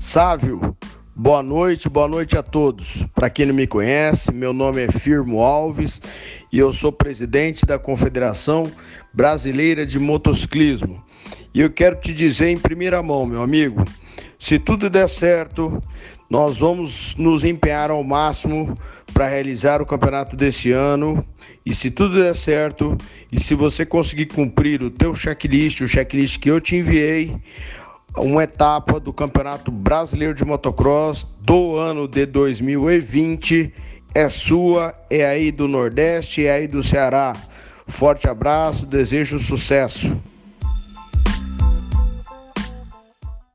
Sávio, boa noite, boa noite a todos. Para quem não me conhece, meu nome é Firmo Alves e eu sou presidente da Confederação Brasileira de Motociclismo. E eu quero te dizer em primeira mão, meu amigo, se tudo der certo, nós vamos nos empenhar ao máximo para realizar o campeonato desse ano. E se tudo der certo, e se você conseguir cumprir o teu checklist, o checklist que eu te enviei, uma etapa do Campeonato Brasileiro de Motocross do ano de 2020 é sua, é aí do Nordeste, é aí do Ceará. Forte abraço, desejo sucesso.